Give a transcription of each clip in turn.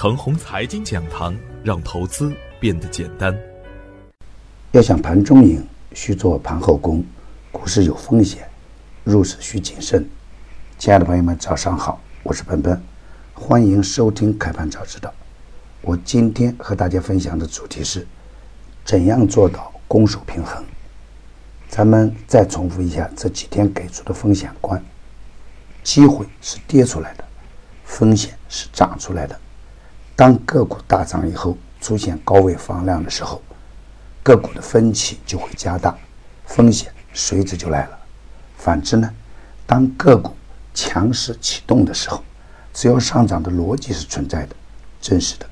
腾宏财经讲堂，让投资变得简单。要想盘中赢，需做盘后功。股市有风险，入市需谨慎。亲爱的朋友们，早上好，我是奔奔，欢迎收听开盘早知道。我今天和大家分享的主题是：怎样做到攻守平衡？咱们再重复一下这几天给出的风险观：机会是跌出来的，风险是涨出来的。当个股大涨以后，出现高位放量的时候，个股的分歧就会加大，风险随之就来了。反之呢，当个股强势启动的时候，只要上涨的逻辑是存在的、真实的，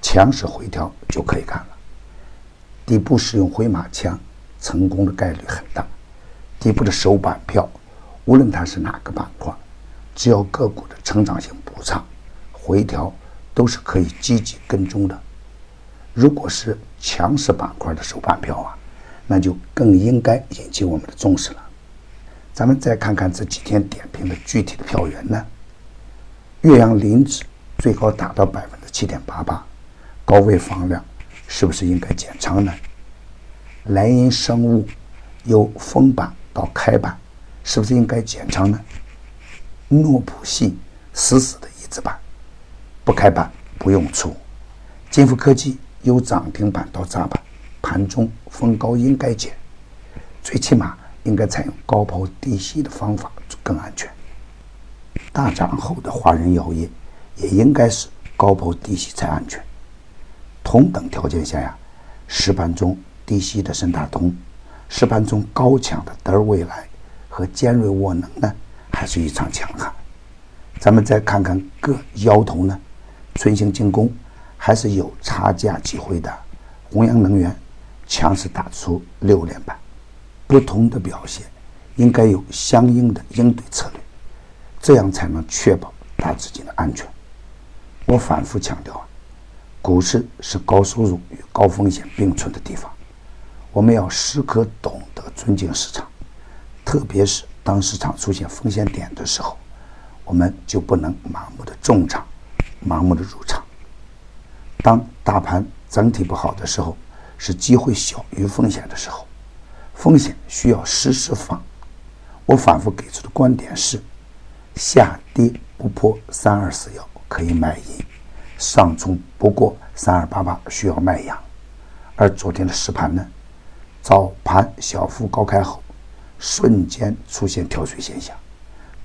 强势回调就可以干了。底部使用回马枪，成功的概率很大。底部的首板票，无论它是哪个板块，只要个股的成长性不差，回调。都是可以积极跟踪的。如果是强势板块的首板票啊，那就更应该引起我们的重视了。咱们再看看这几天点评的具体的票源呢？岳阳磷脂最高达到百分之七点八八，高位放量，是不是应该减仓呢？莱茵生物由封板到开板，是不是应该减仓呢？诺普信死死的一字板。不开板不用出，金富科技由涨停板到炸板，盘中逢高应该减，最起码应该采用高抛低吸的方法更安全。大涨后的华人药业也应该是高抛低吸才安全。同等条件下呀，实盘中低吸的深大通，实盘中高抢的德尔未来和尖锐沃能呢，还是一场强悍。咱们再看看各妖头呢？春兴精工还是有差价机会的，弘扬能源强势打出六连板，不同的表现应该有相应的应对策略，这样才能确保大资金的安全。我反复强调啊，股市是高收入与高风险并存的地方，我们要时刻懂得尊敬市场，特别是当市场出现风险点的时候，我们就不能盲目的重仓。盲目的入场。当大盘整体不好的时候，是机会小于风险的时候，风险需要时时放。我反复给出的观点是：下跌不破三二四幺可以买阴，上冲不过三二八八需要卖阳。而昨天的实盘呢，早盘小幅高开后，瞬间出现跳水现象，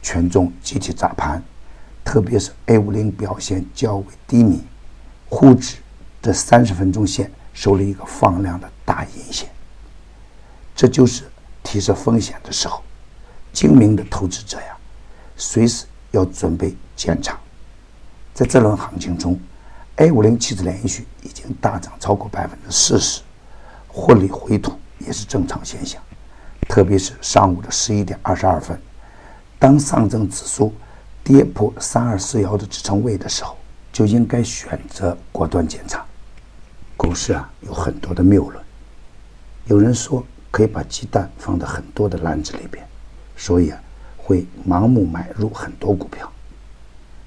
权重集体砸盘。特别是 A 五零表现较为低迷，沪指这三十分钟线收了一个放量的大阴线，这就是提示风险的时候。精明的投资者呀，随时要准备减仓。在这轮行情中，A 五零期指连续已经大涨超过百分之四十，获利回吐也是正常现象。特别是上午的十一点二十二分，当上证指数。跌破三二四幺的支撑位的时候，就应该选择果断减仓。股市啊，有很多的谬论。有人说可以把鸡蛋放在很多的篮子里边，所以啊，会盲目买入很多股票。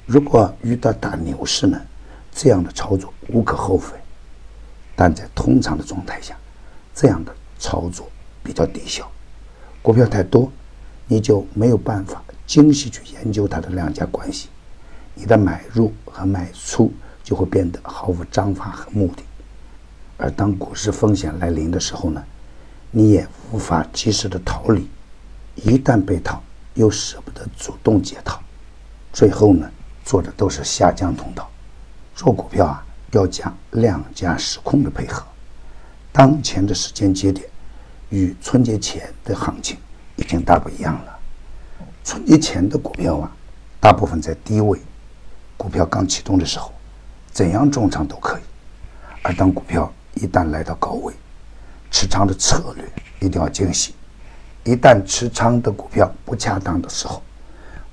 如果遇到大牛市呢，这样的操作无可厚非。但在通常的状态下，这样的操作比较低效。股票太多，你就没有办法。精细去研究它的量价关系，你的买入和卖出就会变得毫无章法和目的。而当股市风险来临的时候呢，你也无法及时的逃离，一旦被套，又舍不得主动解套，最后呢，做的都是下降通道。做股票啊，要讲量价时空的配合。当前的时间节点与春节前的行情已经大不一样了。春节前的股票啊，大部分在低位，股票刚启动的时候，怎样重仓都可以。而当股票一旦来到高位，持仓的策略一定要精细。一旦持仓的股票不恰当的时候，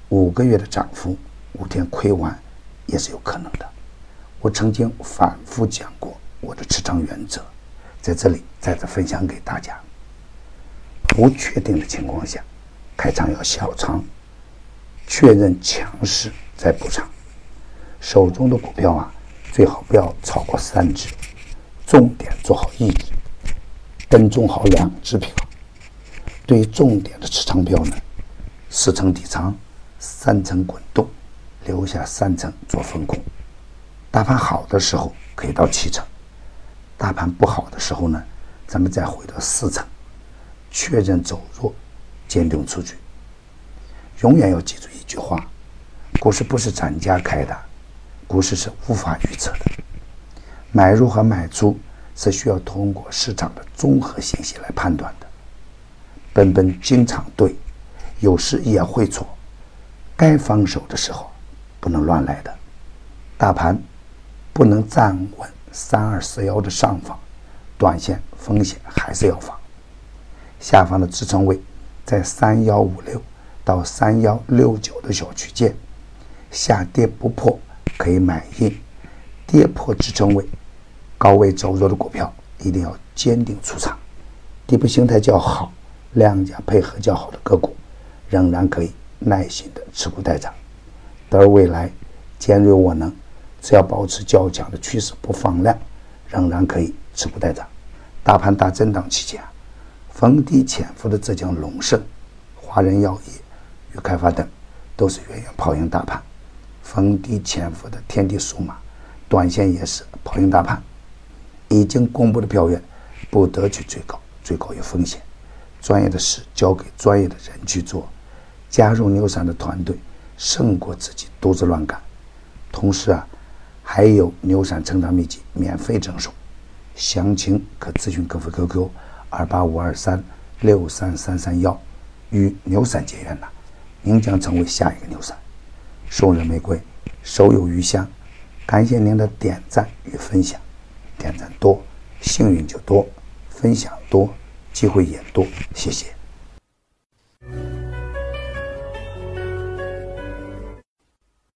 五个月的涨幅，五天亏完也是有可能的。我曾经反复讲过我的持仓原则，在这里再次分享给大家。不确定的情况下。开仓要小仓，确认强势再补仓。手中的股票啊，最好不要超过三只，重点做好一只，跟踪好两只票。对于重点的持仓标呢，四层底仓，三层滚动，留下三层做分控。大盘好的时候可以到七层，大盘不好的时候呢，咱们再回到四层，确认走弱，坚定出局。永远要记住一句话：股市不是咱家开的，股市是无法预测的。买入和卖出是需要通过市场的综合信息来判断的。本本经常对，有时也会错，该放手的时候不能乱来的。大盘不能站稳三二四幺的上方，短线风险还是要防。下方的支撑位在三幺五六到三幺六九的小区间，下跌不破可以买进，跌破支撑位，高位走弱的股票一定要坚定出场。底部形态较好。量价配合较好的个股，仍然可以耐心的持股待涨。而未来尖锐沃能，只要保持较强的趋势不放量，仍然可以持股待涨。大盘大震荡期间，逢低潜伏的浙江龙盛、华人药业与开发等，都是远远跑赢大盘。逢低潜伏的天地数码，短线也是跑赢大盘。已经公布的票源，不得去追高，追高有风险。专业的事交给专业的人去做，加入牛散的团队胜过自己独自乱干。同时啊，还有牛散成长秘籍免费赠送，详情可咨询客服 QQ 二八五二三六三三三幺。与牛散结缘了，您将成为下一个牛散。送人玫瑰，手有余香。感谢您的点赞与分享，点赞多，幸运就多；分享多。机会也多，谢谢。